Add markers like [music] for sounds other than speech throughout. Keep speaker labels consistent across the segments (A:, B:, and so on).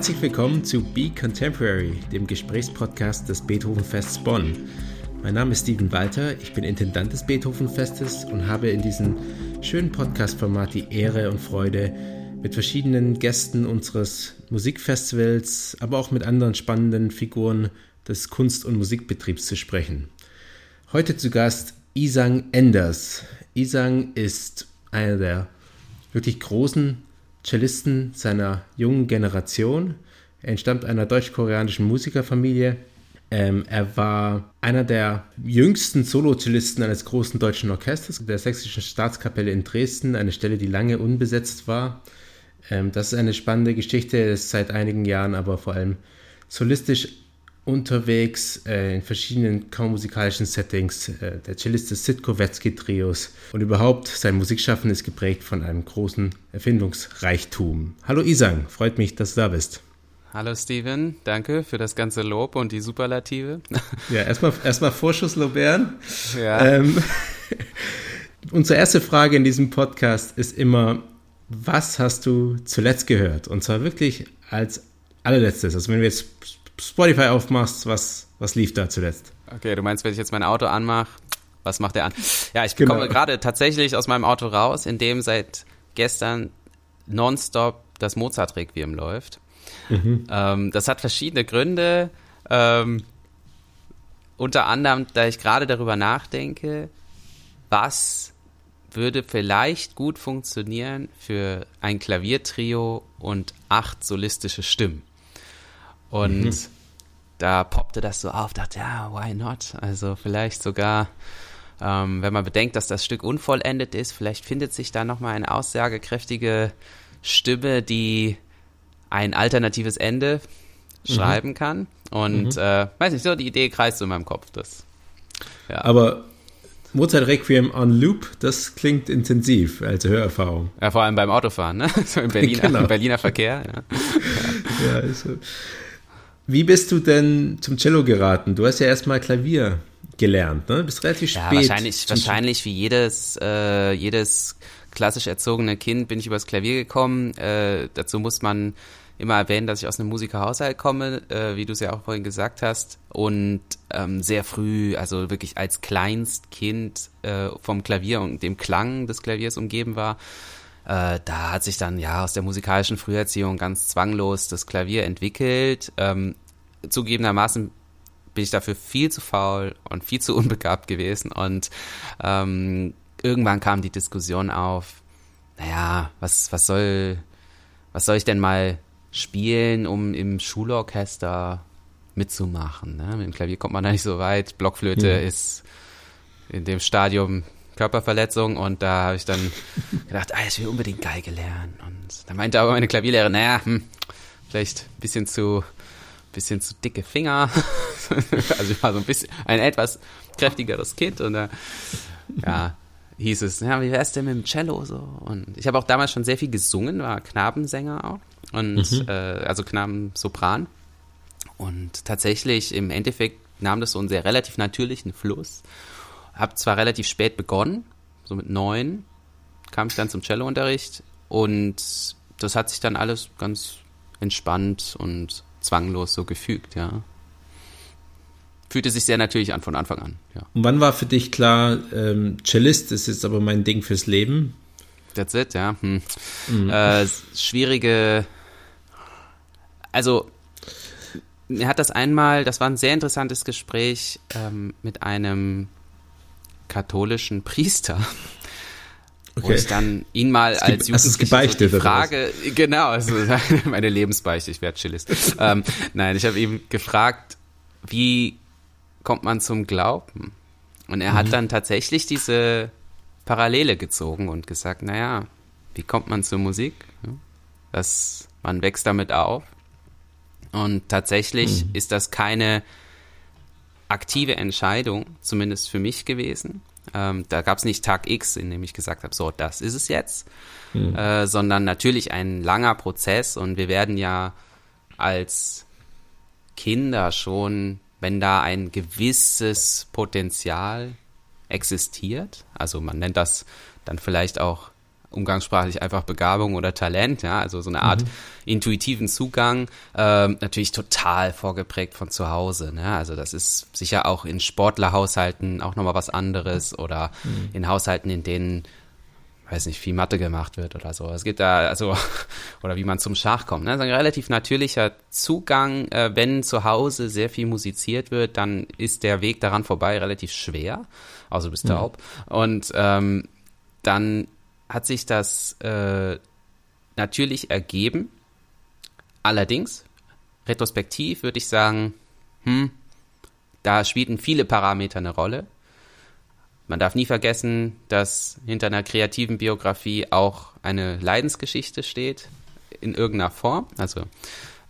A: Herzlich willkommen zu Be Contemporary, dem Gesprächspodcast des Beethovenfests Bonn. Mein Name ist Steven Walter, ich bin Intendant des Beethovenfestes und habe in diesem schönen Podcast-Format die Ehre und Freude, mit verschiedenen Gästen unseres Musikfestivals, aber auch mit anderen spannenden Figuren des Kunst- und Musikbetriebs zu sprechen. Heute zu Gast Isang Enders. Isang ist einer der wirklich großen Cellisten seiner jungen Generation. Er entstammt einer deutsch-koreanischen Musikerfamilie. Ähm, er war einer der jüngsten Solo-Cellisten eines großen deutschen Orchesters, der Sächsischen Staatskapelle in Dresden, eine Stelle, die lange unbesetzt war. Ähm, das ist eine spannende Geschichte, ist seit einigen Jahren aber vor allem solistisch unterwegs äh, in verschiedenen kaum musikalischen Settings. Äh, der Cellist des Sitkowetzki-Trios und überhaupt sein Musikschaffen ist geprägt von einem großen Erfindungsreichtum. Hallo Isang, freut mich, dass du da bist.
B: Hallo Steven, danke für das ganze Lob und die Superlative.
A: Ja, erstmal erstmal Vorschusslobären. Ja. Ähm, [laughs] unsere erste Frage in diesem Podcast ist immer, was hast du zuletzt gehört? Und zwar wirklich als allerletztes. Also wenn wir jetzt Spotify aufmachst, was, was lief da zuletzt?
B: Okay, du meinst, wenn ich jetzt mein Auto anmache, was macht der an? Ja, ich genau. komme gerade tatsächlich aus meinem Auto raus, in dem seit gestern nonstop das Mozart-Requiem läuft. Mhm. Ähm, das hat verschiedene Gründe. Ähm, unter anderem, da ich gerade darüber nachdenke, was würde vielleicht gut funktionieren für ein Klaviertrio und acht solistische Stimmen. Und mhm. da poppte das so auf, dachte, ja, why not? Also vielleicht sogar, ähm, wenn man bedenkt, dass das Stück unvollendet ist, vielleicht findet sich da nochmal eine aussagekräftige Stimme, die ein alternatives Ende mhm. schreiben kann. Und mhm. äh, weiß nicht, so die Idee kreist so in meinem Kopf. Das,
A: ja. Aber Mozart Requiem on Loop, das klingt intensiv als Hörerfahrung.
B: Ja, vor allem beim Autofahren, ne? [laughs] So im Berliner, [laughs] genau. Berliner Verkehr. Ja. [laughs] ja.
A: ja so. Wie bist du denn zum Cello geraten? Du hast ja erstmal Klavier gelernt, ne? Bist relativ ja, spät.
B: Wahrscheinlich, wahrscheinlich wie jedes, äh, jedes klassisch erzogene Kind bin ich übers Klavier gekommen. Äh, dazu muss man immer erwähnen, dass ich aus einem Musikerhaushalt komme, äh, wie du es ja auch vorhin gesagt hast. Und ähm, sehr früh, also wirklich als Kleinstkind äh, vom Klavier und dem Klang des Klaviers umgeben war. Äh, da hat sich dann ja aus der musikalischen Früherziehung ganz zwanglos das Klavier entwickelt. Ähm, zugegebenermaßen bin ich dafür viel zu faul und viel zu [laughs] unbegabt gewesen. Und ähm, irgendwann kam die Diskussion auf, naja, was, was soll, was soll ich denn mal spielen, um im Schulorchester mitzumachen. Ne? Mit dem Klavier kommt man da nicht so weit. Blockflöte mhm. ist in dem Stadium Körperverletzung und da habe ich dann [laughs] gedacht, ah, ich will unbedingt Geige lernen. Und da meinte aber meine Klavierlehrerin, naja, hm, vielleicht ein bisschen zu, bisschen zu dicke Finger. [laughs] also ich war so ein bisschen ein etwas kräftigeres Kind und da, ja, hieß es, ja, wie wär's denn mit dem Cello so? Und ich habe auch damals schon sehr viel gesungen, war Knabensänger auch und mhm. äh, also Knabensopran. Und tatsächlich im Endeffekt nahm das so einen sehr relativ natürlichen Fluss. Hab zwar relativ spät begonnen, so mit neun kam ich dann zum Cellounterricht und das hat sich dann alles ganz entspannt und zwanglos so gefügt, ja fühlte sich sehr natürlich an von Anfang an. Ja.
A: Und wann war für dich klar, ähm, Cellist ist jetzt aber mein Ding fürs Leben?
B: That's it, ja. Hm. Mhm. Äh, schwierige, also mir hat das einmal, das war ein sehr interessantes Gespräch ähm, mit einem katholischen Priester. Okay. Wo ich dann ihn mal als
A: Jugendlicher so
B: die Frage, genau, also [laughs] meine Lebensbeichte, ich werde Chillist. ähm, nein, ich habe ihm gefragt, wie kommt man zum Glauben. Und er mhm. hat dann tatsächlich diese Parallele gezogen und gesagt, naja, wie kommt man zur Musik? Das, man wächst damit auf. Und tatsächlich mhm. ist das keine aktive Entscheidung, zumindest für mich gewesen. Ähm, da gab es nicht Tag X, in dem ich gesagt habe, so, das ist es jetzt, mhm. äh, sondern natürlich ein langer Prozess und wir werden ja als Kinder schon wenn da ein gewisses Potenzial existiert. Also man nennt das dann vielleicht auch umgangssprachlich einfach Begabung oder Talent, ja, also so eine Art mhm. intuitiven Zugang, ähm, natürlich total vorgeprägt von zu Hause, ne? Also das ist sicher auch in Sportlerhaushalten auch nochmal was anderes oder mhm. in Haushalten, in denen weiß nicht, viel Mathe gemacht wird oder so. Es gibt da, also, [laughs] oder wie man zum Schach kommt. Ne? Das ist ein relativ natürlicher Zugang. Äh, wenn zu Hause sehr viel musiziert wird, dann ist der Weg daran vorbei relativ schwer. Also du bist mhm. taub. Und ähm, dann hat sich das äh, natürlich ergeben. Allerdings, retrospektiv würde ich sagen, hm, da spielten viele Parameter eine Rolle. Man darf nie vergessen, dass hinter einer kreativen Biografie auch eine Leidensgeschichte steht, in irgendeiner Form. Also,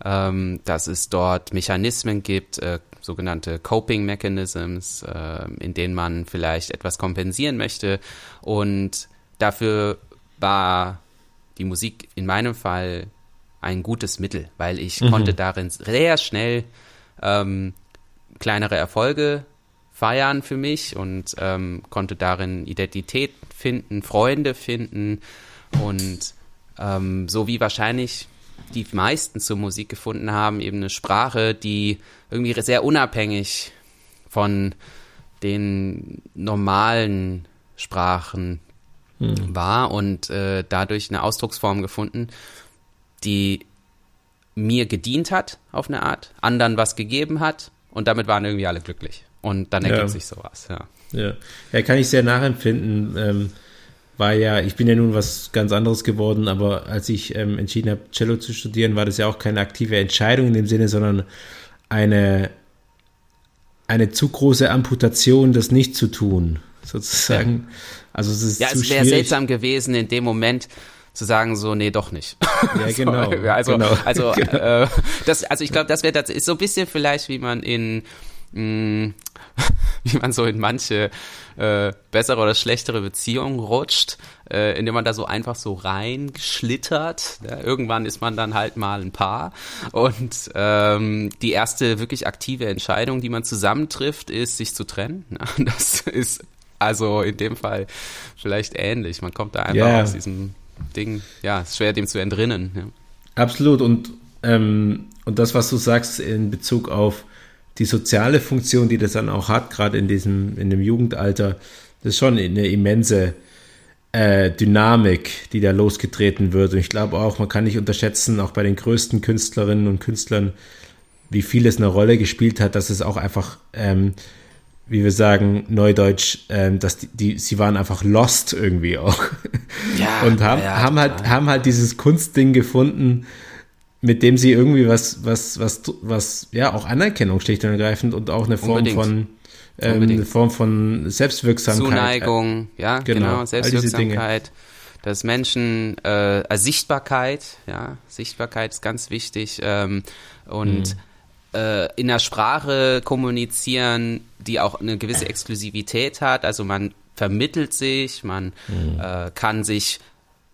B: ähm, dass es dort Mechanismen gibt, äh, sogenannte Coping Mechanisms, äh, in denen man vielleicht etwas kompensieren möchte. Und dafür war die Musik in meinem Fall ein gutes Mittel, weil ich mhm. konnte darin sehr schnell ähm, kleinere Erfolge feiern für mich und ähm, konnte darin Identität finden, Freunde finden und ähm, so wie wahrscheinlich die meisten zur Musik gefunden haben, eben eine Sprache, die irgendwie sehr unabhängig von den normalen Sprachen hm. war und äh, dadurch eine Ausdrucksform gefunden, die mir gedient hat auf eine Art, anderen was gegeben hat und damit waren irgendwie alle glücklich. Und dann ergibt ja. sich sowas, ja.
A: Ja. ja, kann ich sehr nachempfinden. Ähm, war ja, ich bin ja nun was ganz anderes geworden, aber als ich ähm, entschieden habe, Cello zu studieren, war das ja auch keine aktive Entscheidung in dem Sinne, sondern eine, eine zu große Amputation, das nicht zu tun, sozusagen. Ja. Also es ist
B: ja, es wäre seltsam gewesen in dem Moment zu sagen so nee doch nicht [laughs]
A: ja genau [laughs]
B: so, also
A: genau.
B: also [laughs] genau. Äh, das also ich glaube das wäre das ist so ein bisschen vielleicht wie man in mh, mm, wie man so in manche äh, bessere oder schlechtere Beziehungen rutscht, äh, indem man da so einfach so reinschlittert. Ja, irgendwann ist man dann halt mal ein Paar. Und ähm, die erste wirklich aktive Entscheidung, die man zusammentrifft, ist, sich zu trennen. Ja, das ist also in dem Fall vielleicht ähnlich. Man kommt da einfach yeah. aus diesem Ding, ja, ist schwer dem zu entrinnen. Ja.
A: Absolut. Und, ähm, und das, was du sagst in Bezug auf die soziale Funktion, die das dann auch hat, gerade in diesem, in dem Jugendalter, das ist schon eine immense äh, Dynamik, die da losgetreten wird. Und ich glaube auch, man kann nicht unterschätzen, auch bei den größten Künstlerinnen und Künstlern, wie viel es eine Rolle gespielt hat, dass es auch einfach, ähm, wie wir sagen, Neudeutsch, ähm, dass die, die, sie waren einfach lost irgendwie auch. Ja, [laughs] und haben, ja, haben halt, haben halt dieses Kunstding gefunden, mit dem sie irgendwie was, was, was, was, ja, auch Anerkennung schlicht und ergreifend und auch eine Form Unbedingt. von ähm, eine Form von Selbstwirksamkeit.
B: Zuneigung, ja, genau, genau Selbstwirksamkeit. Das Menschen, äh, also Sichtbarkeit, ja, Sichtbarkeit ist ganz wichtig ähm, und mhm. Äh, in der Sprache kommunizieren, die auch eine gewisse Exklusivität hat. Also man vermittelt sich, man mhm. äh, kann sich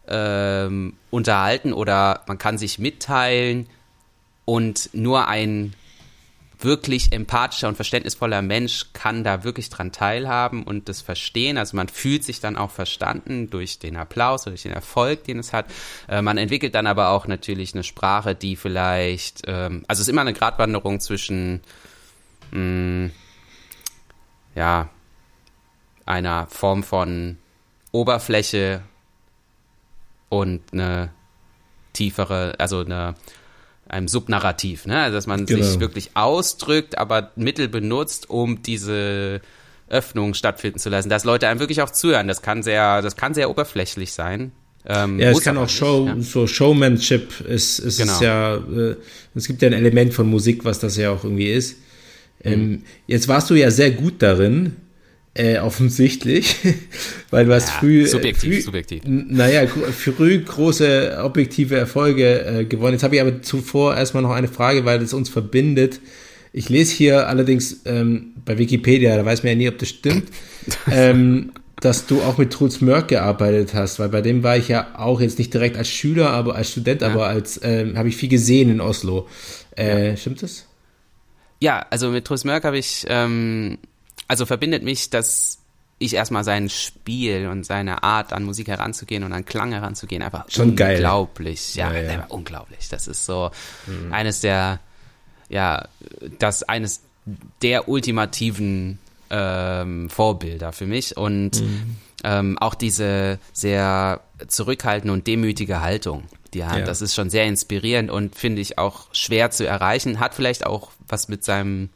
B: ähm, unterhalten oder man kann sich mitteilen und nur ein wirklich empathischer und verständnisvoller Mensch kann da wirklich dran teilhaben und das verstehen. Also man fühlt sich dann auch verstanden durch den Applaus durch den Erfolg, den es hat. Äh, man entwickelt dann aber auch natürlich eine Sprache, die vielleicht, ähm, also es ist immer eine Gratwanderung zwischen, mh, mm, ja, einer Form von Oberfläche und eine tiefere, also eine einem Subnarrativ, ne? Also dass man genau. sich wirklich ausdrückt, aber Mittel benutzt, um diese Öffnung stattfinden zu lassen, dass Leute einem wirklich auch zuhören. Das kann sehr, das kann sehr oberflächlich sein.
A: Ähm, ja, es kann auch Show, nicht, ja? so Showmanship ist, ist genau. es ja, äh, es gibt ja ein Element von Musik, was das ja auch irgendwie ist. Ähm, mhm. Jetzt warst du ja sehr gut darin, äh, offensichtlich, [laughs] weil du hast ja, früh,
B: äh, subjektiv,
A: früh,
B: subjektiv.
A: Naja, früh große objektive Erfolge äh, gewonnen. Jetzt habe ich aber zuvor erstmal noch eine Frage, weil es uns verbindet. Ich lese hier allerdings ähm, bei Wikipedia, da weiß man ja nie, ob das stimmt, [laughs] ähm, dass du auch mit Truls Mörk gearbeitet hast, weil bei dem war ich ja auch jetzt nicht direkt als Schüler, aber als Student, ja. aber als ähm, habe ich viel gesehen in Oslo. Äh, ja. Stimmt das?
B: Ja, also mit Truls Mörk habe ich ähm, also verbindet mich das ich erstmal sein Spiel und seine Art an Musik heranzugehen und an Klang heranzugehen einfach
A: Schon geil.
B: unglaublich. Ja,
A: Ja, ja.
B: war unglaublich. Das ist so eines der, ja, das eines der ultimativen ähm, Vorbilder für mich und ähm, auch diese sehr zurückhaltende und demütige Haltung, die er hat.
A: Ja.
B: Das ist schon sehr inspirierend und finde ich auch schwer zu erreichen. Hat vielleicht auch was mit seinem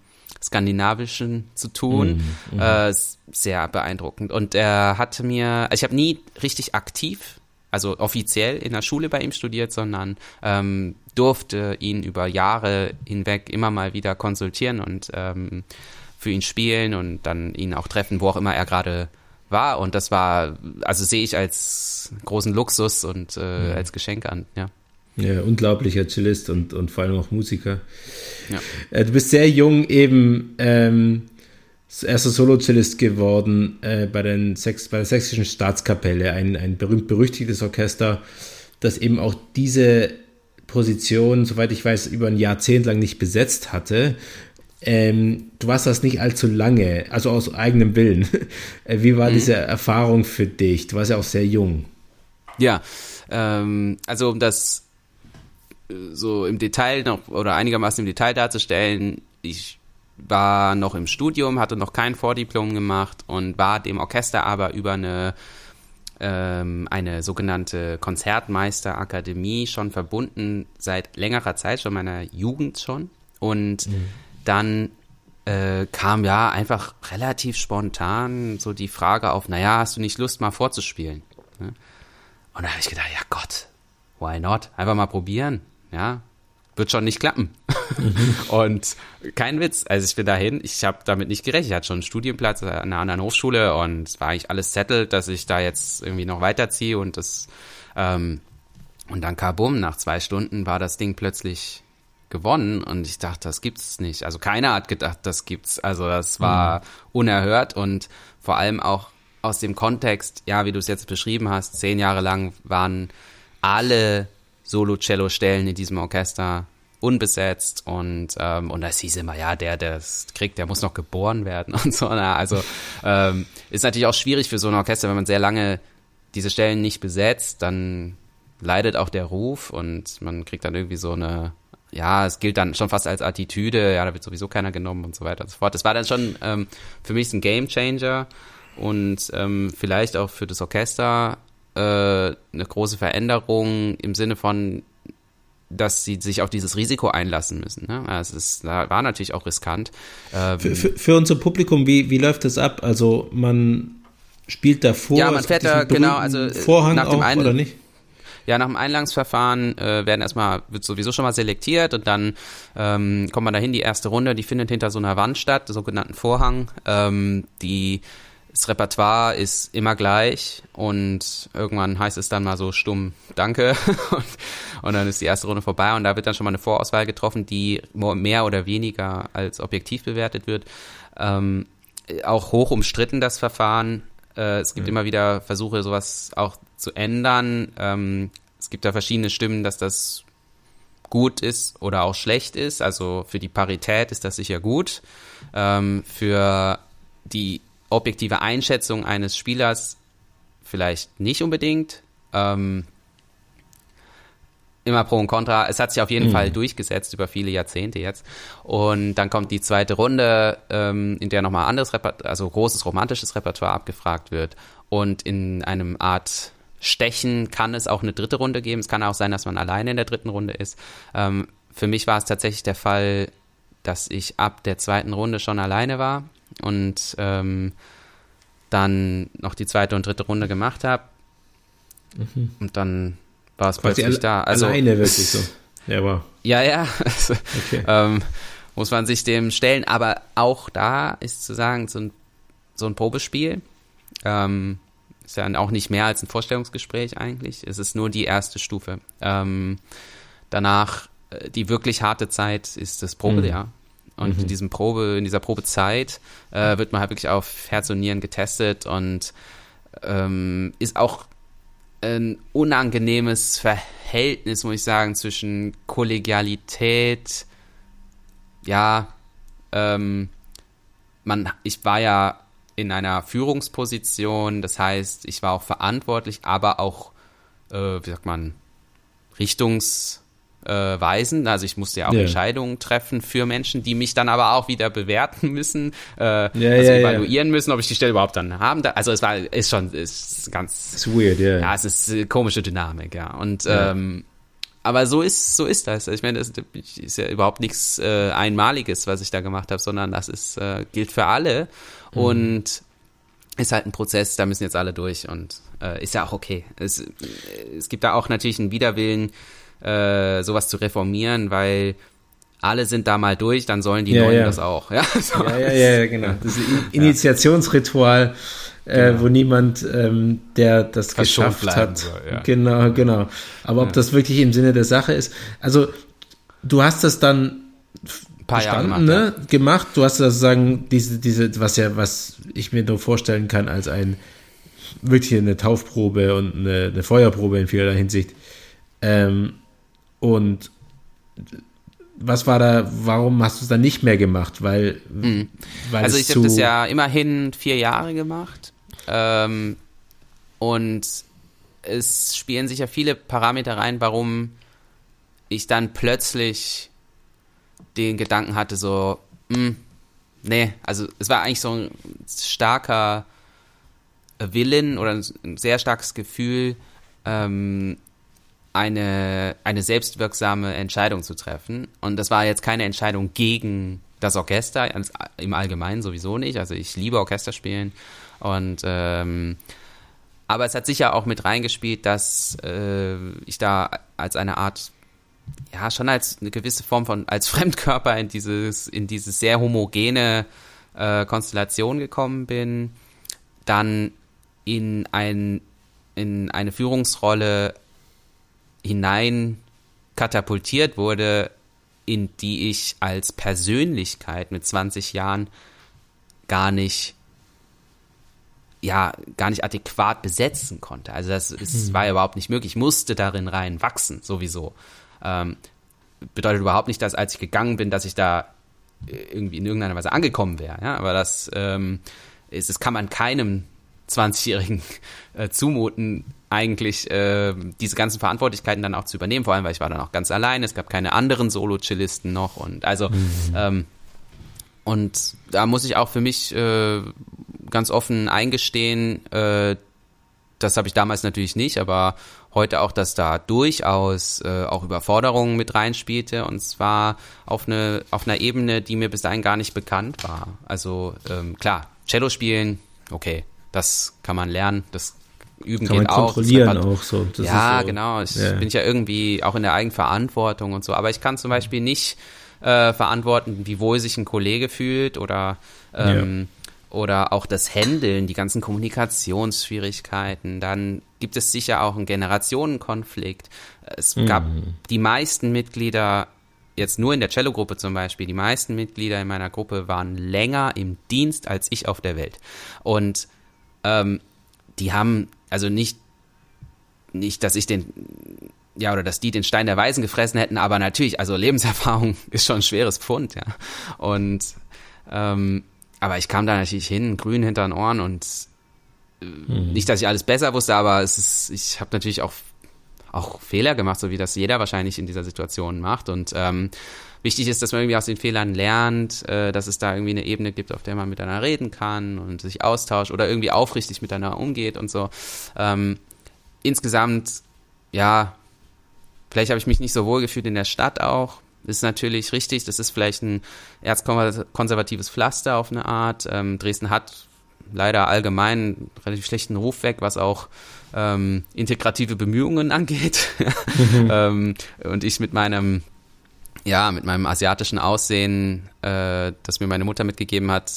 B: skandinavischen zu tun. Äh, ist sehr beeindruckend. Und er hatte mir, also ich habe nie richtig aktiv, also offiziell in der Schule bei ihm studiert, sondern ähm, durfte ihn über Jahre hinweg immer mal wieder konsultieren und ähm, für ihn spielen und dann ihn auch treffen, wo auch immer er gerade war. Und das war, also sehe ich als großen Luxus und äh, als Geschenk an, ja.
A: Ja, unglaublicher Cellist und, und vor allem auch Musiker.
B: Ja.
A: Äh, du bist sehr jung eben ähm, erster Solo-Cellist geworden äh, bei, den Sex, bei der Sächsischen Staatskapelle, ein, ein berühmt-berüchtigtes Orchester, das eben auch diese Position, soweit ich weiß, über ein Jahrzehnt lang nicht besetzt hatte. Ähm, du warst das nicht allzu lange, also aus eigenem Willen. [laughs] Äh, Wie war diese Erfahrung für dich? Du warst ja auch sehr jung.
B: Ja, ähm, also um das so im Detail noch oder einigermaßen im Detail darzustellen, ich war noch im Studium, hatte noch kein Vordiplom gemacht und war dem Orchester aber über eine ähm, eine sogenannte Konzertmeisterakademie schon verbunden seit längerer Zeit, schon meiner Jugend schon. Und dann äh, kam ja einfach relativ spontan so die Frage auf, naja, hast du nicht Lust mal vorzuspielen? Ne? Und da habe ich gedacht, ja Gott, why not? Einfach mal probieren, ja. Wird schon nicht klappen. [laughs] und kein Witz, also ich bin dahin, ich habe damit nicht gerechnet. Ich hatte schon einen Studienplatz an einer anderen Hochschule und es war eigentlich alles settled, dass ich da jetzt irgendwie noch weiterziehe und das ähm, und dann kabum, nach zwei Stunden war das Ding plötzlich gewonnen und ich dachte, das gibt's nicht. Also keiner hat gedacht, das gibt's. Also das war unerhört und vor allem auch aus dem Kontext, ja, wie du es jetzt beschrieben hast, zehn Jahre lang waren alle Solo-Cello-Stellen in diesem Orchester unbesetzt und ähm, und das hieß immer, ja, der, der es kriegt, der muss noch geboren werden [laughs] und so. Na, also ähm, ist natürlich auch schwierig für so ein Orchester, wenn man sehr lange diese Stellen nicht besetzt, dann leidet auch der Ruf und man kriegt dann irgendwie so eine, ja, es gilt dann schon fast als Attitüde, ja, da wird sowieso keiner genommen und so weiter und so fort. Das war dann schon ähm, für mich ein Game Changer und ähm, vielleicht auch für das Orchester äh, eine große Veränderung im Sinne von, dass sie sich auf dieses Risiko einlassen müssen. Ne? Es ist, war natürlich auch riskant. Ähm,
A: Für, für, für unser Publikum, wie, wie läuft das ab? Also man spielt davor
B: Ja, man fährt da, genau, also, äh,
A: Vorhang
B: nach dem
A: auch, oder nicht?
B: Ja, nach dem Einlangsverfahren äh, werden erstmal, wird sowieso schon mal selektiert und dann ähm, kommt man dahin, die erste Runde, die findet hinter so einer Wand statt, sogenannten Vorhang. Ähm, die, das Repertoire ist immer gleich und irgendwann heißt es dann mal so stumm Danke [laughs] und, und dann ist die erste Runde vorbei und da wird dann schon mal eine Vorauswahl getroffen, die mehr oder weniger als objektiv bewertet wird. Ähm, auch hoch umstritten das Verfahren. Äh, es gibt immer wieder Versuche, sowas auch zu ändern. Ähm, es gibt da verschiedene Stimmen, dass das gut ist oder auch schlecht ist. Also für die Parität ist das sicher gut. Ähm, für die objektive Einschätzung eines Spielers vielleicht nicht unbedingt. Ähm, immer Pro und Contra. Es hat sich auf jeden Fall durchgesetzt über viele Jahrzehnte jetzt. Und dann kommt die zweite Runde, ähm, in der nochmal anderes Repertoire, also großes romantisches Repertoire abgefragt wird. Und in einem Art Stechen kann es auch eine dritte Runde geben. Es kann auch sein, dass man alleine in der dritten Runde ist. Ähm, für mich war es tatsächlich der Fall, dass ich ab der zweiten Runde schon alleine war und ähm, dann noch die zweite und dritte Runde gemacht habe. Und dann war es
A: Mhm. Quasi
B: plötzlich da. Also,
A: alleine [laughs] wirklich so. Ja, wow.
B: ja, ja. Also,
A: Okay.
B: ähm, muss man sich dem stellen. Aber auch da ist zu sagen, so ein, so ein Probespiel ähm, ist ja auch nicht mehr als ein Vorstellungsgespräch eigentlich. Es ist nur die erste Stufe. Ähm, danach äh, die wirklich harte Zeit ist das Probejahr. Und in diesem Probe, in dieser Probezeit äh, wird man halt wirklich auf Herz und Nieren getestet und ähm, ist auch ein unangenehmes Verhältnis, muss ich sagen, zwischen Kollegialität, ja, ähm, man, ich war ja in einer Führungsposition. Das heißt, ich war auch verantwortlich, aber auch, äh, wie sagt man, richtungsweisend. Also ich musste ja auch yeah. Entscheidungen treffen für Menschen, die mich dann aber auch wieder bewerten müssen, äh, yeah, also yeah, evaluieren müssen, ob ich die Stelle überhaupt dann haben darf. Also es war, ist schon, ist ganz.
A: It's weird, ja. Yeah.
B: Ja, es ist eine komische Dynamik, ja. Und ähm, aber so ist so ist das. Ich meine, das ist ja überhaupt nichts äh, Einmaliges, was ich da gemacht habe, sondern das ist äh, gilt für alle mhm. und ist halt ein Prozess. Da müssen jetzt alle durch und äh, ist ja auch okay. Es, es gibt da auch natürlich einen Widerwillen, äh, sowas zu reformieren, weil alle sind da mal durch, dann sollen die ja, Neuen ja. das auch. Ja, [laughs]
A: so. ja, ja, ja, genau. Das Initiationsritual äh, wo niemand, ähm, der das geschafft hat. Soll. Genau, genau. Aber ob das wirklich im Sinne der Sache ist. Also, du hast das dann
B: ein paar Jahre gemacht, ne?
A: Gemacht. Du hast sozusagen diese, diese, was ja, was ich mir nur vorstellen kann als ein wirklich eine Taufprobe und eine, eine Feuerprobe in vielerlei Hinsicht. Ähm, und was war da, warum hast du es dann nicht mehr gemacht? Weil,
B: mhm. weil also ich habe das ja immerhin vier Jahre gemacht ähm, und es spielen sich ja viele Parameter rein, warum ich dann plötzlich den Gedanken hatte, so, mh, hm, nee, also es war eigentlich so ein starker Willen oder ein sehr starkes Gefühl, ähm, eine, eine selbstwirksame Entscheidung zu treffen. Und das war jetzt keine Entscheidung gegen das Orchester, im Allgemeinen sowieso nicht. Also ich liebe Orchesterspielen und ähm, aber es hat sicher auch mit reingespielt, dass äh, ich da als eine Art, ja, schon als eine gewisse Form von, als [laughs] Fremdkörper in dieses, in diese sehr homogene äh, Konstellation gekommen bin, dann in ein, in eine Führungsrolle hinein katapultiert wurde, in die ich als Persönlichkeit mit 20 Jahren gar nicht ja gar nicht adäquat besetzen konnte. Also das ist, mhm. war ja überhaupt nicht möglich. Ich musste darin rein wachsen, sowieso. Ähm, bedeutet überhaupt nicht, dass als ich gegangen bin, dass ich da irgendwie in irgendeiner Weise angekommen wäre. Ja? Aber das ähm, ist, das kann man keinem 20-Jährigen äh, zumuten, eigentlich äh, diese ganzen Verantwortlichkeiten dann auch zu übernehmen, vor allem, weil ich war dann auch ganz allein, es gab keine anderen Solo-Cellisten noch und also mhm. ähm, und da muss ich auch für mich äh, ganz offen eingestehen, äh, das habe ich damals natürlich nicht, aber heute auch, dass da durchaus äh, auch Überforderungen mit reinspielte und zwar auf eine auf einer Ebene, die mir bis dahin gar nicht bekannt war. Also ähm, klar, Cello spielen, okay, das kann man lernen, das üben kann geht man
A: auch. Kontrollieren auch so.
B: Das ja, so, genau. Ich ja. bin ja irgendwie auch in der Eigenverantwortung und so. Aber ich kann zum Beispiel nicht äh, verantworten, wie wohl sich ein Kollege fühlt oder ähm, ja. oder auch das Handeln, die ganzen Kommunikationsschwierigkeiten. Dann gibt es sicher auch einen Generationenkonflikt. Es mhm. gab die meisten Mitglieder jetzt nur in der Cello-Gruppe zum Beispiel, die meisten Mitglieder in meiner Gruppe waren länger im Dienst als ich auf der Welt. Und ähm, die haben also nicht, nicht, dass ich den, ja, oder dass die den Stein der Weisen gefressen hätten, aber natürlich, also Lebenserfahrung [laughs] ist schon ein schweres Pfund, ja. Und, ähm, aber ich kam da natürlich hin, grün hinter den Ohren und äh, mhm. nicht, dass ich alles besser wusste, aber es ist, ich habe natürlich auch, auch Fehler gemacht, so wie das jeder wahrscheinlich in dieser Situation macht und, ähm, wichtig ist, dass man irgendwie aus den Fehlern lernt, äh, dass es da irgendwie eine Ebene gibt, auf der man miteinander reden kann und sich austauscht oder irgendwie aufrichtig miteinander umgeht und so. Ähm, insgesamt, ja, vielleicht habe ich mich nicht so wohl gefühlt in der Stadt auch. Ist natürlich richtig, das ist vielleicht ein erzkonservatives Pflaster auf eine Art. Ähm, Dresden hat leider allgemein einen relativ schlechten Ruf weg, was auch ähm, integrative Bemühungen [laughs] angeht. ähm, und ich mit meinem ja, mit meinem asiatischen Aussehen, äh, das mir meine Mutter mitgegeben hat,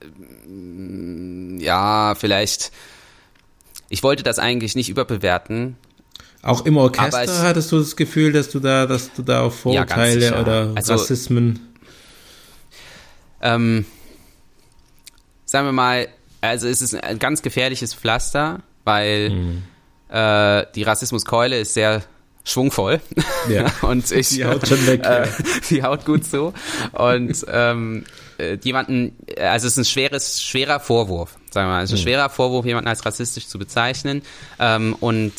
B: äh, ja, vielleicht, ich wollte das eigentlich nicht überbewerten.
A: Auch im Orchester ich, hattest du das Gefühl, dass du da, dass du da auf Vorurteile ja, oder also, Rassismen.
B: Ähm, sagen wir mal, also es ist ein ganz gefährliches Pflaster, weil mhm. äh, die Rassismuskeule ist sehr schwungvoll. Ja. [laughs] und ich,
A: die haut schon weg.
B: Äh, [laughs] die haut gut so. Und ähm, äh, jemanden, also es ist ein schweres, schwerer Vorwurf. sagen wir mal. Es ist ein schwerer Vorwurf, jemanden als rassistisch zu bezeichnen. Ähm, und,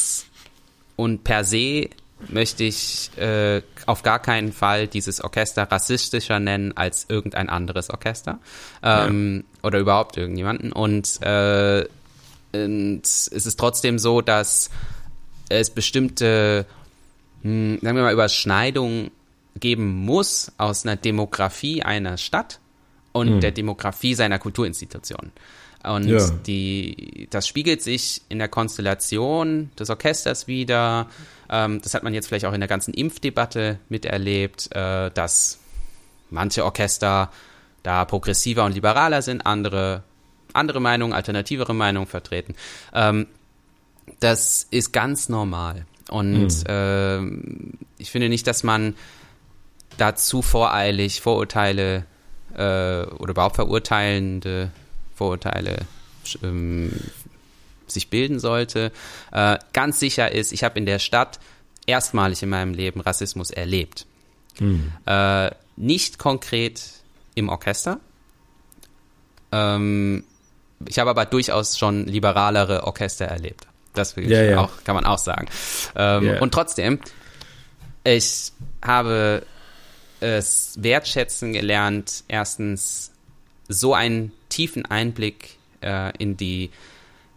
B: und per se möchte ich äh, auf gar keinen Fall dieses Orchester rassistischer nennen als irgendein anderes Orchester ähm, ja. oder überhaupt irgendjemanden. Und, äh, und es ist trotzdem so, dass es bestimmte, sagen wir mal, Überschneidungen geben muss aus einer Demografie einer Stadt und mhm. der Demografie seiner Kulturinstitution. Und ja. die, das spiegelt sich in der Konstellation des Orchesters wieder. Ähm, das hat man jetzt vielleicht auch in der ganzen Impfdebatte miterlebt, äh, dass manche Orchester da progressiver und liberaler sind, andere andere Meinungen, alternativere Meinungen vertreten. Ähm, das ist ganz normal. Und mhm. äh, ich finde nicht, dass man dazu voreilig Vorurteile äh, oder überhaupt verurteilende Vorurteile ähm, sich bilden sollte. Äh, ganz sicher ist, ich habe in der Stadt erstmalig in meinem Leben Rassismus erlebt. Mhm. Äh, nicht konkret im Orchester. Ähm, ich habe aber durchaus schon liberalere Orchester erlebt. Das ja, ja. Auch, kann man auch sagen. Ähm, yeah. Und trotzdem, ich habe es wertschätzen gelernt, erstens so einen tiefen Einblick äh, in die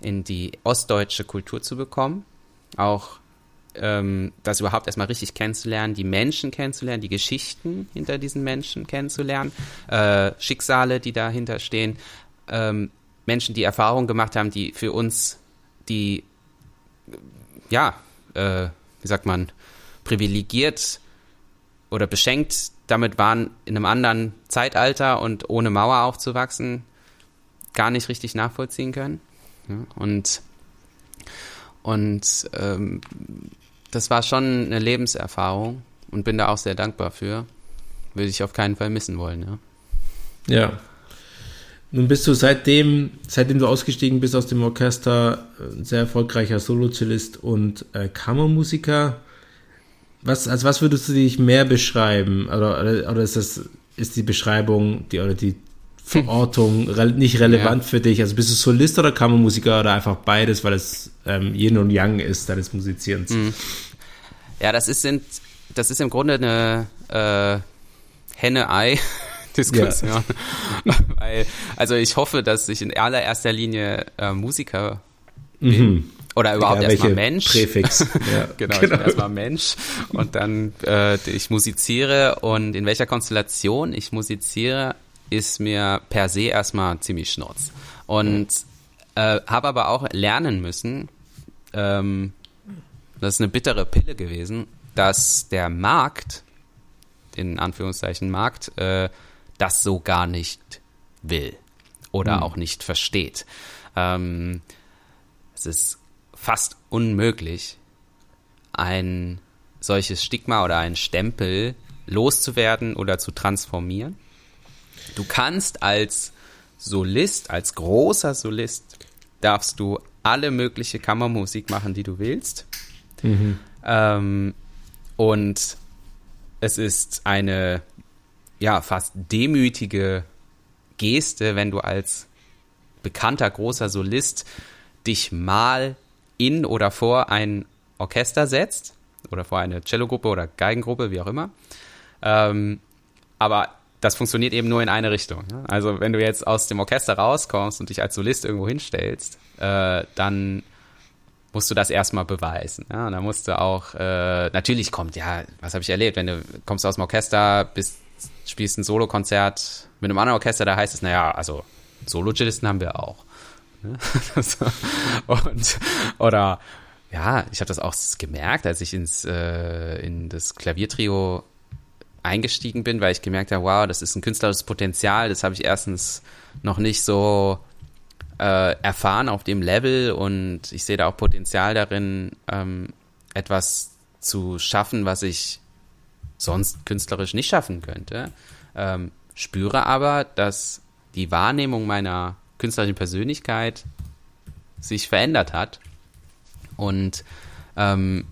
B: in die ostdeutsche Kultur zu bekommen, auch ähm, das überhaupt erstmal richtig kennenzulernen, die Menschen kennenzulernen, die Geschichten hinter diesen Menschen kennenzulernen, äh, Schicksale, die dahinter stehen, ähm, Menschen, die Erfahrungen gemacht haben, die für uns die ja, äh, wie sagt man, privilegiert oder beschenkt damit waren, in einem anderen Zeitalter und ohne Mauer aufzuwachsen, gar nicht richtig nachvollziehen können. Ja, und und ähm, das war schon eine Lebenserfahrung und bin da auch sehr dankbar für. Würde ich auf keinen Fall missen wollen,
A: ja. Ja. Nun bist du seitdem, seitdem du ausgestiegen bist aus dem Orchester, ein sehr erfolgreicher Solocellist und äh, Kammermusiker. Was, als was würdest du dich mehr beschreiben? Oder, oder ist das, ist die Beschreibung, die, oder die Verortung [laughs] re nicht relevant ja. für dich? Also bist du Solist oder Kammermusiker oder einfach beides, weil es ähm, Yin und Yang ist deines Musizierens? Mhm.
B: Ja, das ist, sind, das ist im Grunde eine äh, Henne-Ei. Diskussion. Ja. [laughs] Weil, also ich hoffe, dass ich in allererster Linie äh, Musiker bin. Mhm. Oder überhaupt ja, erstmal Mensch.
A: Präfix. [laughs]
B: Ja, genau, genau, ich bin genau. erstmal Mensch und dann äh, ich musiziere und in welcher Konstellation ich musiziere, ist mir per se erstmal ziemlich schnurz. Und äh, habe aber auch lernen müssen, ähm, das ist eine bittere Pille gewesen, dass der Markt, in Anführungszeichen Markt, äh, das so gar nicht will oder hm. auch nicht versteht. Ähm, es ist fast unmöglich, ein solches Stigma oder einen Stempel loszuwerden oder zu transformieren. Du kannst als Solist, als großer Solist, darfst du alle mögliche Kammermusik machen, die du willst. Mhm. Ähm, und es ist eine ja fast demütige Geste, wenn du als bekannter großer Solist dich mal in oder vor ein Orchester setzt oder vor eine Cellogruppe oder Geigengruppe, wie auch immer. Ähm, aber das funktioniert eben nur in eine Richtung. Ne? Also wenn du jetzt aus dem Orchester rauskommst und dich als Solist irgendwo hinstellst, äh, dann musst du das erstmal beweisen. Ja? Und dann musst du auch, äh, natürlich kommt, ja, was habe ich erlebt, wenn du kommst aus dem Orchester, bist, spielst ein Solokonzert mit einem anderen Orchester, da heißt es, naja, also Solo-Cellisten haben wir auch. [laughs] Und, oder ja, ich habe das auch gemerkt, als ich ins äh, in das Klaviertrio eingestiegen bin, weil ich gemerkt habe, wow, das ist ein künstlerisches Potenzial, das habe ich erstens noch nicht so äh, erfahren auf dem Level und ich sehe da auch Potenzial darin, ähm, etwas zu schaffen, was ich sonst künstlerisch nicht schaffen könnte. Ähm, spüre aber, dass die Wahrnehmung meiner künstlerischen Persönlichkeit sich verändert hat. Und ähm,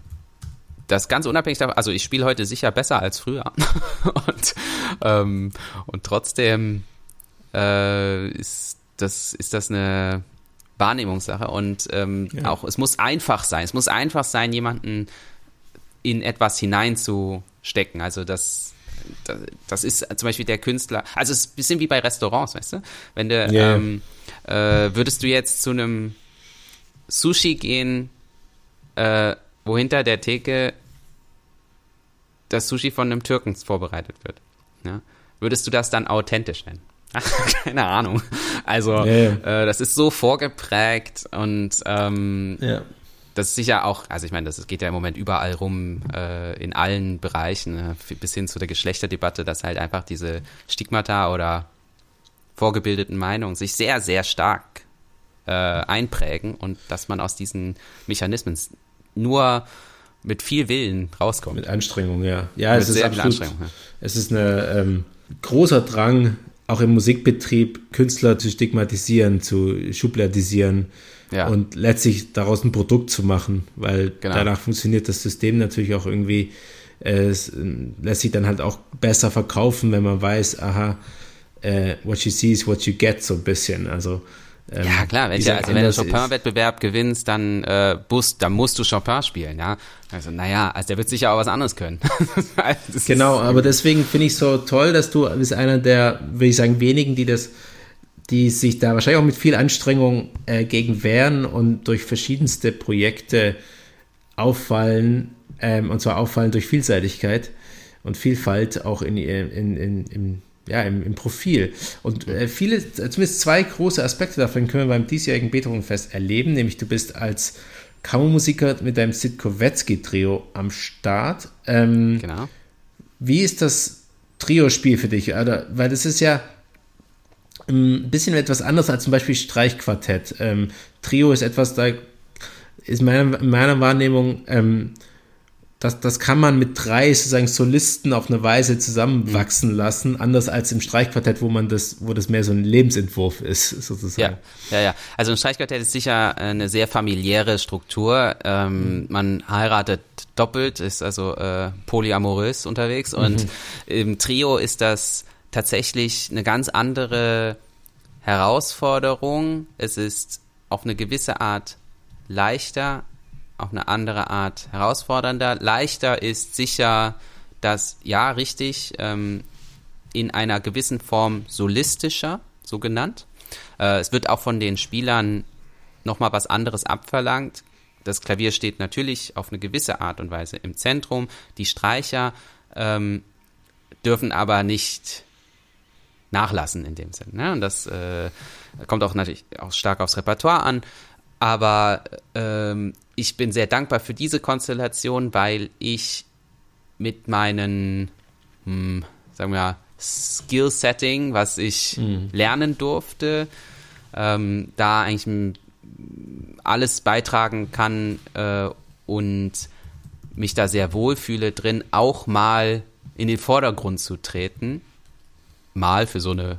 B: das ganz unabhängig davon, also ich spiele heute sicher besser als früher. [laughs] und, ähm, und trotzdem äh, ist, das, ist das eine Wahrnehmungssache und ähm, ja. auch es muss einfach sein. Es muss einfach sein, jemanden in etwas hineinzustecken. Also das, das, das ist zum Beispiel der Künstler. Also es ist ein bisschen wie bei Restaurants, weißt du? Wenn du yeah. ähm, äh, würdest du jetzt zu einem Sushi gehen, äh, wo hinter der Theke das Sushi von einem Türken vorbereitet wird. Ja? Würdest du das dann authentisch nennen? [laughs] Keine Ahnung. Also yeah. äh, das ist so vorgeprägt und ähm, yeah. Das ist sicher auch, also ich meine, das geht ja im Moment überall rum, äh, in allen Bereichen, äh, bis hin zu der Geschlechterdebatte, dass halt einfach diese Stigmata oder vorgebildeten Meinungen sich sehr, sehr stark äh, einprägen und dass man aus diesen Mechanismen nur mit viel Willen rauskommt.
A: Mit Anstrengung, ja. Ja, mit es ist absolut, ja. es ist ein ähm, großer Drang, auch im Musikbetrieb Künstler zu stigmatisieren, zu schubladisieren ja. und letztlich daraus ein Produkt zu machen, weil genau. danach funktioniert das System natürlich auch irgendwie, äh, es äh, lässt sich dann halt auch besser verkaufen, wenn man weiß, aha, äh, what you see is what you get, so ein bisschen. Also
B: ähm, ja, klar, wenn, ja, also wenn du Chopin-Wettbewerb gewinnst, dann, äh, Bus, dann musst du Chopin spielen, ja. Also, naja, also der wird sicher auch was anderes können. [laughs]
A: genau, aber deswegen finde ich so toll, dass du bist einer der, würde ich sagen, wenigen, die das, die sich da wahrscheinlich auch mit viel Anstrengung äh, gegen wehren und durch verschiedenste Projekte auffallen, ähm, und zwar auffallen durch Vielseitigkeit und Vielfalt auch in, in, in, in ja, im, im Profil. Und äh, viele, zumindest zwei große Aspekte davon können wir beim diesjährigen Beethoven-Fest erleben, nämlich du bist als Kammermusiker mit deinem Sid Trio am Start. Ähm, genau. Wie ist das Trio-Spiel für dich? Oder, weil das ist ja ein bisschen etwas anderes als zum Beispiel Streichquartett. Ähm, Trio ist etwas, da ist meiner, in meiner Wahrnehmung ähm, das, das kann man mit drei sozusagen Solisten auf eine Weise zusammenwachsen mhm. lassen, anders als im Streichquartett, wo man das, wo das mehr so ein Lebensentwurf ist, [laughs] sozusagen.
B: Ja, ja, ja. Also ein Streichquartett ist sicher eine sehr familiäre Struktur. Ähm, mhm. Man heiratet doppelt, ist also äh, polyamorös unterwegs und mhm. im Trio ist das tatsächlich eine ganz andere Herausforderung. Es ist auf eine gewisse Art leichter, auf eine andere Art herausfordernder. Leichter ist sicher das, ja, richtig, ähm, in einer gewissen Form solistischer, so genannt. Äh, es wird auch von den Spielern nochmal was anderes abverlangt. Das Klavier steht natürlich auf eine gewisse Art und Weise im Zentrum. Die Streicher ähm, dürfen aber nicht nachlassen in dem Sinn. Ne? Und das äh, kommt auch natürlich auch stark aufs Repertoire an. Aber ähm, ich bin sehr dankbar für diese Konstellation, weil ich mit meinen, hm, sagen wir, Skill-Setting, was ich mhm. lernen durfte, ähm, da eigentlich alles beitragen kann äh, und mich da sehr wohlfühle drin, auch mal in den Vordergrund zu treten. Mal für so eine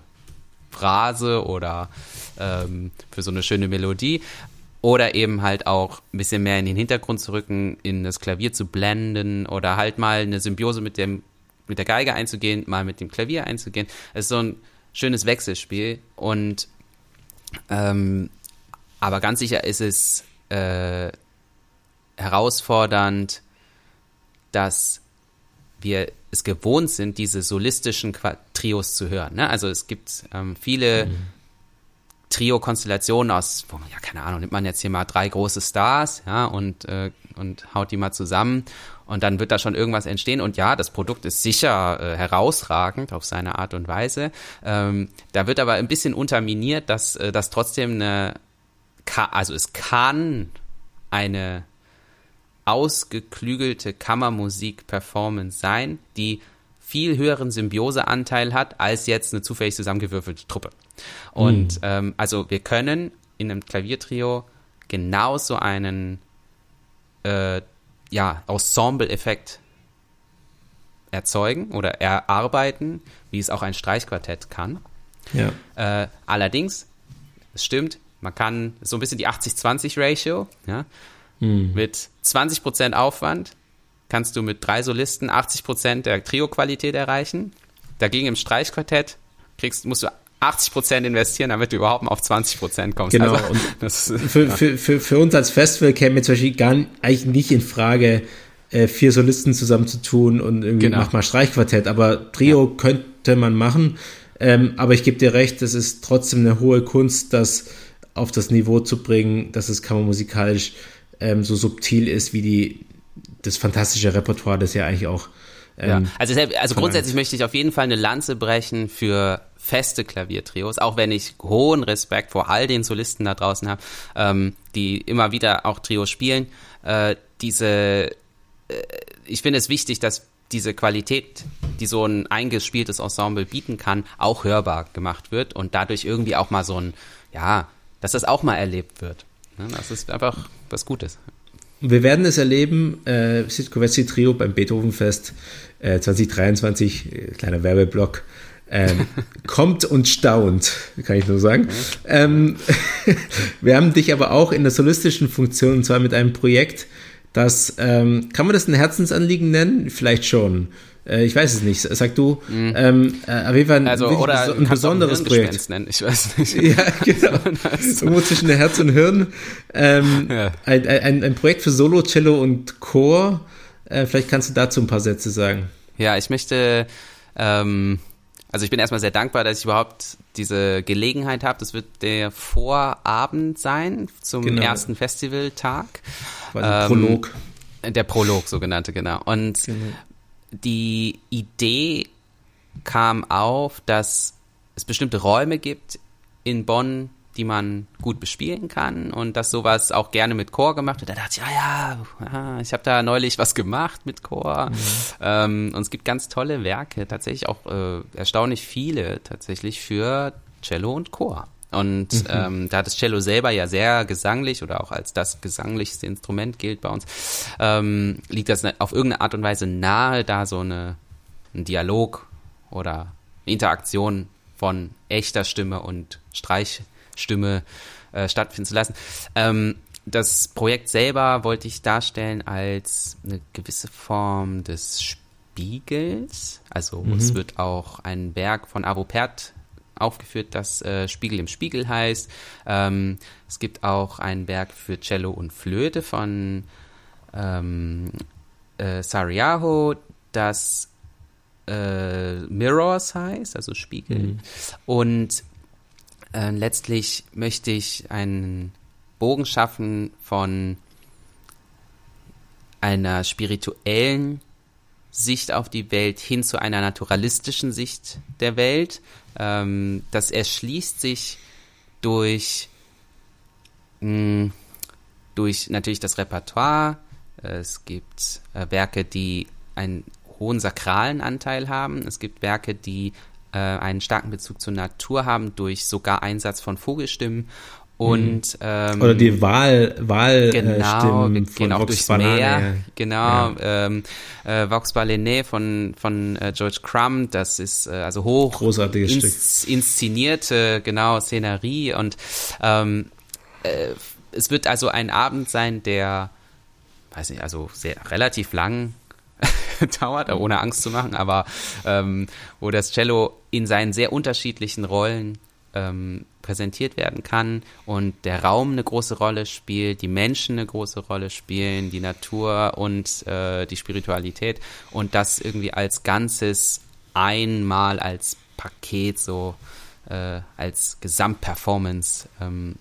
B: Phrase oder ähm, für so eine schöne Melodie, oder eben halt auch ein bisschen mehr in den Hintergrund zu rücken, in das Klavier zu blenden oder halt mal eine Symbiose mit dem mit der Geige einzugehen, mal mit dem Klavier einzugehen. Es ist so ein schönes Wechselspiel und ähm, aber ganz sicher ist es äh, herausfordernd, dass wir es gewohnt sind, diese solistischen Trios zu hören. Ne? Also es gibt ähm, viele mhm. Trio-Konstellation aus, ja, keine Ahnung, nimmt man jetzt hier mal drei große Stars, ja, und, äh, und haut die mal zusammen und dann wird da schon irgendwas entstehen und ja, das Produkt ist sicher äh, herausragend auf seine Art und Weise. Ähm, da wird aber ein bisschen unterminiert, dass äh, das trotzdem eine, also es kann eine ausgeklügelte Kammermusik-Performance sein, die viel höheren Symbioseanteil hat als jetzt eine zufällig zusammengewürfelte Truppe. Und mhm. ähm, also wir können in einem Klaviertrio genauso einen äh, ja, Ensemble-Effekt erzeugen oder erarbeiten, wie es auch ein Streichquartett kann. Ja. Äh, allerdings, es stimmt, man kann so ein bisschen die 80-20-Ratio, ja, mhm. mit 20% Aufwand kannst du mit drei Solisten 80% der Trio-Qualität erreichen. Dagegen im Streichquartett kriegst, musst du 80 Prozent investieren, damit du überhaupt mal auf 20 Prozent kommst.
A: Genau.
B: Also, [laughs] das,
A: für, für, für, für uns als Festival käme zum Beispiel gar eigentlich nicht in Frage, äh, vier Solisten zusammenzutun und irgendwie
B: Genau.
A: mach mal Streichquartett. Aber Trio könnte man machen. Ähm, aber ich gebe dir recht, es ist trotzdem eine hohe Kunst, das auf das Niveau zu bringen, dass es kammermusikalisch ähm, so subtil ist wie die, das fantastische Repertoire, das ja eigentlich auch
B: ja.
A: ähm,
B: Also, selbst- also
A: verlangt.
B: grundsätzlich möchte ich auf jeden Fall eine Lanze brechen für feste Klaviertrios, auch wenn ich hohen Respekt vor all den Solisten da draußen habe, ähm, die immer wieder auch Trios spielen. Äh, diese, äh, ich finde es wichtig, dass diese Qualität, die so ein eingespieltes Ensemble bieten kann, auch hörbar gemacht wird und dadurch irgendwie auch mal so ein, ja, dass das auch mal erlebt wird. Ne? Das ist einfach was Gutes.
A: Wir werden es erleben, äh, Sitkovetsky Trio beim Beethovenfest äh, 2023, äh, kleiner Werbeblock, ähm, [laughs] kommt und staunt, kann ich nur sagen. Ähm, [laughs] wir haben dich aber auch in der solistischen Funktion, und zwar mit einem Projekt, das, ähm, kann man das ein Herzensanliegen nennen? Vielleicht schon. Äh, ich weiß es nicht. Sag du. Ähm, äh, auf jeden Fall ein,
B: Also, oder
A: ein besonderes
B: Hirngespinst
A: Projekt.
B: nennen, ich weiß nicht. [laughs]
A: Ja, genau. [laughs] Irgendwo zwischen Herz und Hirn. Ähm,
B: Ja.
A: ein, ein, ein Projekt für Solo, Cello und Chor. Äh, vielleicht kannst du dazu ein paar Sätze sagen.
B: Ja, ich möchte, ähm, also ich bin erstmal sehr dankbar, dass ich überhaupt diese Gelegenheit habe. Das wird der Vorabend sein zum
A: Genau.
B: ersten Festivaltag.
A: Quasi
B: Ähm,
A: Prolog.
B: Der Prolog, sogenannte, genau. Und die Idee kam auf, dass es bestimmte Räume gibt in Bonn, die man gut bespielen kann und dass sowas auch gerne mit Chor gemacht wird. Da dachte ich, ja, ja, ah, ich habe da neulich was gemacht mit Chor. Ähm, und es gibt ganz tolle Werke, tatsächlich auch äh, erstaunlich viele tatsächlich für Cello und Chor. Und ähm, da das Cello selber ja sehr gesanglich oder auch als das gesanglichste Instrument gilt bei uns, ähm, liegt das auf irgendeine Art und Weise nahe, da so eine, ein Dialog oder Interaktion von echter Stimme und Streichstimme äh, stattfinden zu lassen. Ähm, das Projekt selber wollte ich darstellen als eine gewisse Form des Spiegels. Also es wird auch ein Werk von Avo Pärt aufgeführt, das äh, Spiegel im Spiegel heißt. Ähm, es gibt auch ein Werk für Cello und Flöte von ähm, äh, Sariaho, das äh, Mirrors heißt, also Spiegel. Und äh, letztlich möchte ich einen Bogen schaffen von einer spirituellen Sicht auf die Welt hin zu einer naturalistischen Sicht der Welt. Ähm, das erschließt sich durch, mh, durch natürlich das Repertoire. Es gibt äh, Werke, die einen hohen sakralen Anteil haben. Es gibt Werke, die äh, einen starken Bezug zur Natur haben, durch sogar Einsatz von Vogelstimmen. Und ähm,
A: Oder die Wahl, Wahl
B: Genau,
A: äh,
B: gehen auch
A: Vox
B: durchs
A: Banane.
B: Meer. Genau, ähm, äh, Vox Balené von, von äh, George Crumb, das ist äh, also hoch
A: Großartiges
B: ins, inszenierte, genau, Szenerie. Und ähm, äh, es wird also ein Abend sein, der, weiß nicht, also sehr relativ lang [laughs] dauert, ohne Angst zu machen, aber ähm, wo das Cello in seinen sehr unterschiedlichen Rollen ähm, präsentiert werden kann und der Raum eine große Rolle spielt, die Menschen eine große Rolle spielen, die Natur und äh, die Spiritualität und das irgendwie als Ganzes einmal als Paket so äh, als Gesamtperformance ähm,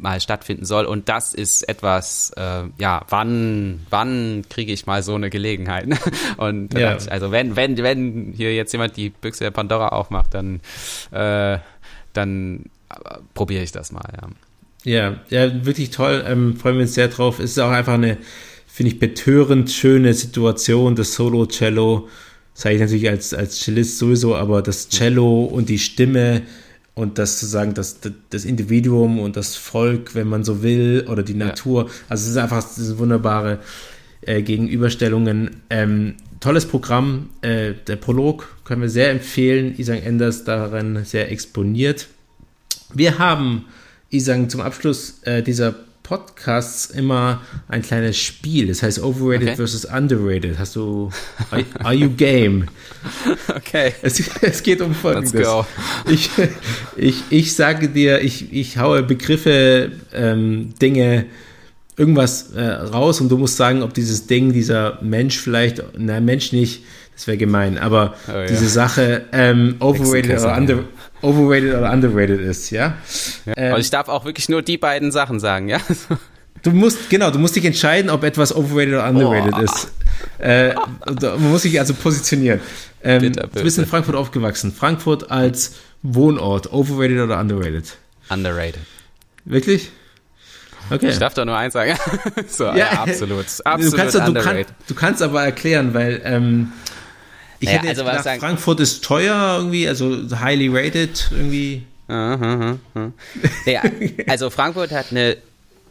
B: mal stattfinden soll. Und das ist etwas, äh, ja, wann, wann kriege ich mal so eine Gelegenheit? [laughs] Und da
A: Ja.
B: ich, also wenn, wenn, wenn hier jetzt jemand die Büchse der Pandora aufmacht, dann, äh, dann äh, probiere ich das mal, ja.
A: Ja, ja, wirklich toll. Ähm, freuen wir uns sehr drauf. Es ist auch einfach eine, finde ich, betörend schöne Situation. Das Solo-Cello, sage ich natürlich als, als Cellist sowieso, aber das Cello und die Stimme und das sozusagen das, das Individuum und das Volk, wenn man so will, oder die Natur. Also es ist einfach das sind wunderbare äh, Gegenüberstellungen. Ähm, tolles Programm. Äh, der Prolog können wir sehr empfehlen. Isang Enders darin sehr exponiert. Wir haben, Isang, zum Abschluss äh, dieser Podcasts immer ein kleines Spiel. Das heißt Overrated okay. versus Underrated. Hast du, [laughs] are, are you game?
B: Okay.
A: Es, es, geht um Folgendes. Let's go. Ich, ich, ich sage dir, ich, ich haue Begriffe, ähm, Dinge, irgendwas äh, raus und du musst sagen, ob dieses Ding, dieser Mensch vielleicht, na Mensch nicht, das wäre gemein, aber oh, ja. diese Sache ähm, overrated, oder under, overrated oder underrated ist, ja.
B: ja ähm, also ich darf auch wirklich nur die beiden Sachen sagen, ja. [laughs]
A: Du musst, genau, du musst dich entscheiden, ob etwas overrated oder underrated oh. ist. Äh, man muss sich also positionieren. Ähm, bitte, bitte. Du bist in Frankfurt aufgewachsen. Frankfurt als Wohnort, overrated oder underrated?
B: Underrated.
A: Wirklich?
B: Okay. Ich darf doch nur eins sagen. [laughs] so, ja, ja, absolut. absolut
A: du, kannst, du, kann, du kannst aber erklären, weil ähm, ich naja, hätte also gedacht, sagen, Frankfurt ist teuer irgendwie, also highly rated irgendwie.
B: Aha, aha. Ja, [laughs] also Frankfurt hat eine,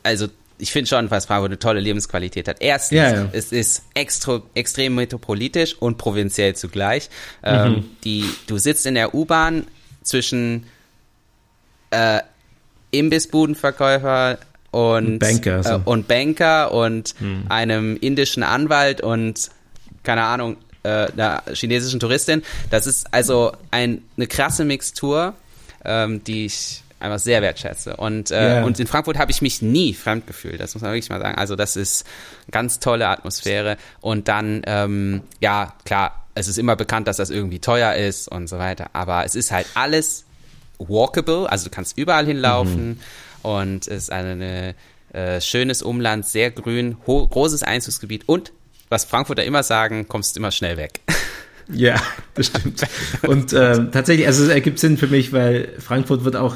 B: also ich finde schon, was Frankfurt eine tolle Lebensqualität hat. Erstens, ja, ja. es ist extra, extrem metropolitisch und provinziell zugleich. Ähm, mhm. die, du sitzt in der U-Bahn zwischen äh, Imbissbudenverkäufer und
A: Banker,
B: so. äh, und Banker und hm. einem indischen Anwalt und keine Ahnung äh, einer chinesischen Touristin. Das ist also ein, eine krasse Mixtur, ähm, die ich einfach sehr wertschätze. Und, äh, yeah. und in Frankfurt habe ich mich nie fremd gefühlt, das muss man wirklich mal sagen. Also das ist eine ganz tolle Atmosphäre. Und dann, ähm, ja, klar, es ist immer bekannt, dass das irgendwie teuer ist und so weiter. Aber es ist halt alles walkable, also du kannst überall hinlaufen mhm. und es ist ein äh, schönes Umland, sehr grün, großes Einzugsgebiet und was Frankfurter immer sagen, kommst immer schnell weg. [laughs]
A: Ja, das stimmt. Und äh, tatsächlich, also es ergibt Sinn für mich, weil Frankfurt wird auch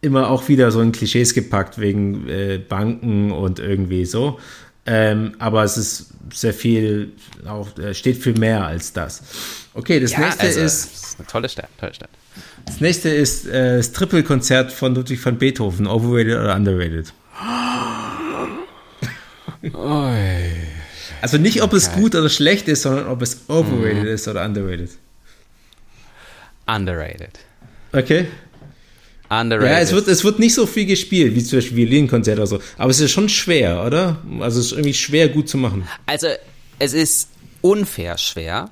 A: immer auch wieder so in Klischees gepackt wegen äh, Banken und irgendwie so. Ähm, aber es ist sehr viel, auch äh, steht für mehr als das. Okay, das ja, nächste also, ist, ist
B: eine tolle Stadt, tolle Stadt.
A: Das nächste ist äh, das Trippelkonzert von Ludwig van Beethoven, overrated oder underrated? Oi. Also nicht, ob es gut oder schlecht ist, sondern ob es overrated mhm. ist oder underrated.
B: Underrated.
A: Okay.
B: Underrated.
A: Ja, es wird, es wird nicht so viel gespielt, wie zum Beispiel Violinkonzert oder so. Aber es ist schon schwer, oder? Also es ist irgendwie schwer, gut zu machen.
B: Also es ist unfair schwer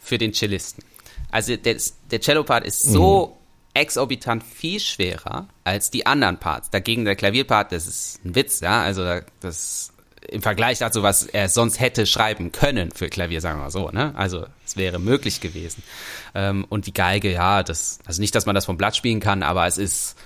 B: für den Cellisten. Also der, der Cello-Part ist so mhm. exorbitant viel schwerer als die anderen Parts. Dagegen der Klavierpart, das ist ein Witz, ja. Also das im Vergleich dazu, was er sonst hätte schreiben können für Klavier, sagen wir mal so, ne? Also es wäre möglich gewesen. Ähm, und die Geige, ja, das, also nicht, dass man das vom Blatt spielen kann, aber es ist,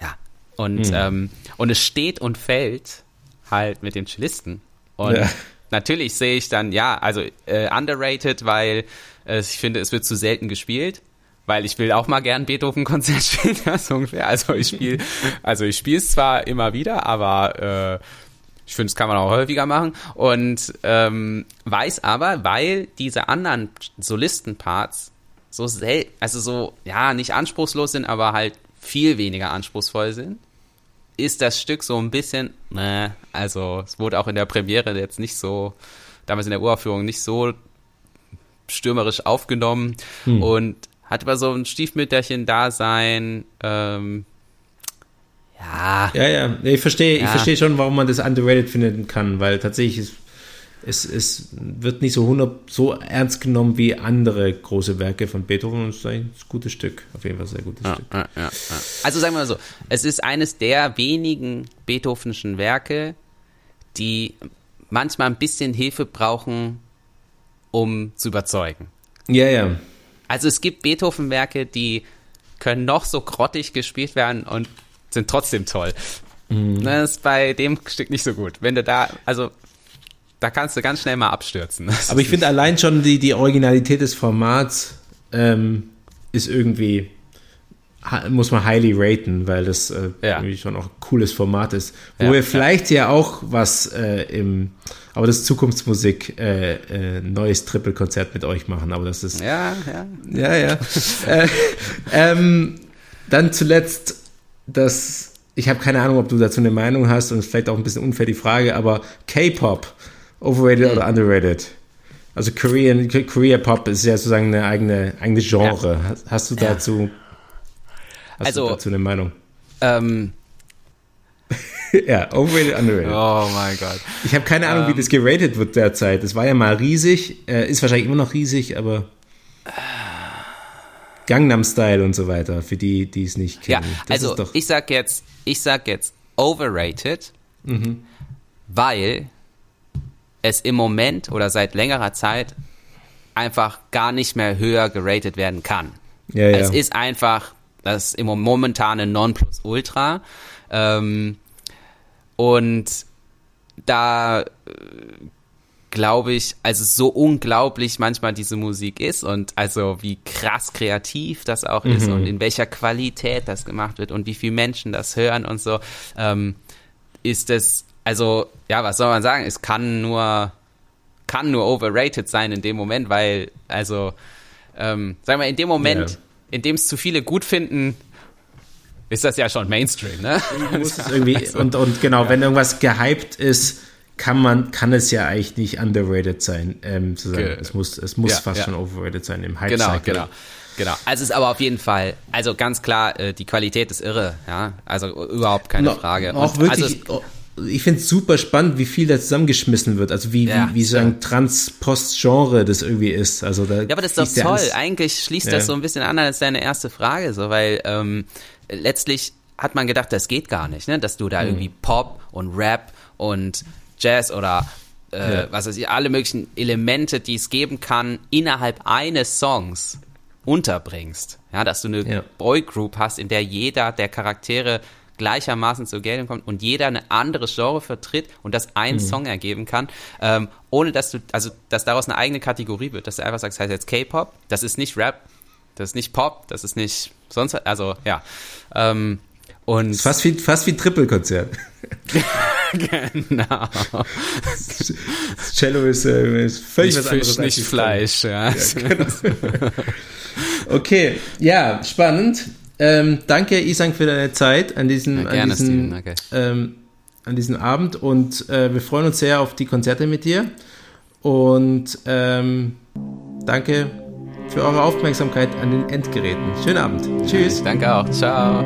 B: ja. Und, mhm. ähm, und es steht und fällt halt mit den Cellisten. Und ja. natürlich sehe ich dann, ja, also äh, underrated, weil äh, ich finde, es wird zu selten gespielt weil ich will auch mal gern Beethoven-Konzert [laughs] spielen, ja, so ungefähr. Also ich spiele, also ich spiele es zwar immer wieder, aber äh, ich finde, das kann man auch häufiger machen. Und ähm, weiß aber, weil diese anderen Solistenparts so selten, also so, ja, nicht anspruchslos sind, aber halt viel weniger anspruchsvoll sind, ist das Stück so ein bisschen, ne, also es wurde auch in der Premiere jetzt nicht so, damals in der Uraufführung nicht so stürmerisch aufgenommen hm. und hat aber so ein Stiefmütterchen-Dasein, ähm, ja.
A: Ja, ja. Ich verstehe, ja. ich verstehe schon, warum man das underrated finden kann, weil tatsächlich ist, es, es wird nicht so 100 so ernst genommen wie andere große Werke von Beethoven und es ist ein gutes Stück, auf jeden Fall ein sehr gutes
B: ja,
A: Stück.
B: Ja, also sagen wir mal so, es ist eines der wenigen Beethovenschen Werke, die manchmal ein bisschen Hilfe brauchen, um zu überzeugen.
A: Ja, ja.
B: Also es gibt Beethoven-Werke, die können noch so grottig gespielt werden und sind trotzdem toll. Mhm. Das ist bei dem Stück nicht so gut. Wenn du da, also da kannst du ganz schnell mal abstürzen. [laughs]
A: Das Aber ich finde allein schon die, die Originalität des Formats ähm, ist irgendwie, muss man highly raten, weil das äh, ja. irgendwie schon auch ein cooles Format ist. Wo ja, wir vielleicht ja. ja auch was äh, im, aber das ist Zukunftsmusik, äh, äh, neues Triple-Konzert mit euch machen. Aber das ist.
B: Ja, ja.
A: Ja, ja. äh, [laughs] ähm, dann zuletzt dass ich habe keine Ahnung, ob du dazu eine Meinung hast und es vielleicht auch ein bisschen unfair die Frage, aber K-Pop, overrated mhm. oder underrated? Also Korean, Korea Pop ist ja sozusagen eine eigene, eigene Genre. Ja. Hast, hast, du dazu, hast
B: also,
A: du dazu eine Meinung?
B: Ähm, [laughs]
A: ja, overrated, underrated.
B: Oh mein Gott.
A: Ich habe keine Ahnung, um, wie ähm. das geratet wird derzeit. Das war ja mal riesig, äh, ist wahrscheinlich immer noch riesig, aber Gangnam Style und so weiter, für die, die es nicht kennen.
B: Ja, das also ich sag jetzt, ich sag jetzt overrated, mhm. weil es im Moment oder seit längerer Zeit einfach gar nicht mehr höher geratet werden kann. Ja, ja. Es ist einfach das im momentane Nonplusultra. Ähm, und da äh, glaube ich, also so unglaublich manchmal diese Musik ist und also wie krass kreativ das auch mhm. ist und in welcher Qualität das gemacht wird und wie viele Menschen das hören und so, ähm, ist es, also ja, was soll man sagen? Es kann nur, kann nur overrated sein in dem Moment, weil, also, ähm, sagen wir, in dem Moment, yeah. in dem es zu viele gut finden, ist das ja schon Mainstream, ne?
A: irgendwie, [laughs] also, und, und genau, ja. wenn irgendwas gehypt ist, kann man, kann es ja eigentlich nicht underrated sein, ähm, zu sagen. Es muss, es muss ja, fast ja. schon overrated sein im Hype
B: Genau, genau. Genau. Also es ist aber auf jeden Fall, also ganz klar, äh, die Qualität ist irre, ja. Also überhaupt keine no, Frage.
A: Auch wirklich, also ich finde es super spannend, wie viel da zusammengeschmissen wird. Also wie, ja, wie, wie so ein Trans-Post-Genre das irgendwie ist. Also da
B: ja, aber das ist doch toll. Eigentlich schließt ja. das so ein bisschen an als deine erste Frage, so, weil ähm, letztlich hat man gedacht, das geht gar nicht, ne? Dass du da mhm. irgendwie Pop und Rap und Jazz oder äh, ja. was weiß ich, alle möglichen Elemente, die es geben kann, innerhalb eines Songs unterbringst. Ja, dass du eine ja. Boygroup hast, in der jeder der Charaktere gleichermaßen zur Geltung kommt und jeder eine andere Genre vertritt und das ein mhm. Song ergeben kann, ähm, ohne dass du, also dass daraus eine eigene Kategorie wird, dass du einfach sagst, das heißt jetzt K-Pop, das ist nicht Rap, das ist nicht Pop, das ist nicht sonst, also ja. Ähm, und
A: fast wie, fast wie Triple-Konzert. [laughs] [laughs]
B: genau.
A: Cello ist, äh, ist völlig
B: nicht
A: was anderes.
B: Fisch, nicht Fleisch, ja. ja genau. [laughs]
A: okay, ja, spannend. Ähm, danke, Isang, für deine Zeit an diesem, ja, an, diesem Steven, ähm, an diesem Abend und äh, wir freuen uns sehr auf die Konzerte mit dir. Und ähm, danke für eure Aufmerksamkeit an den Endgeräten. Schönen Abend. Tschüss.
B: danke auch. Ciao.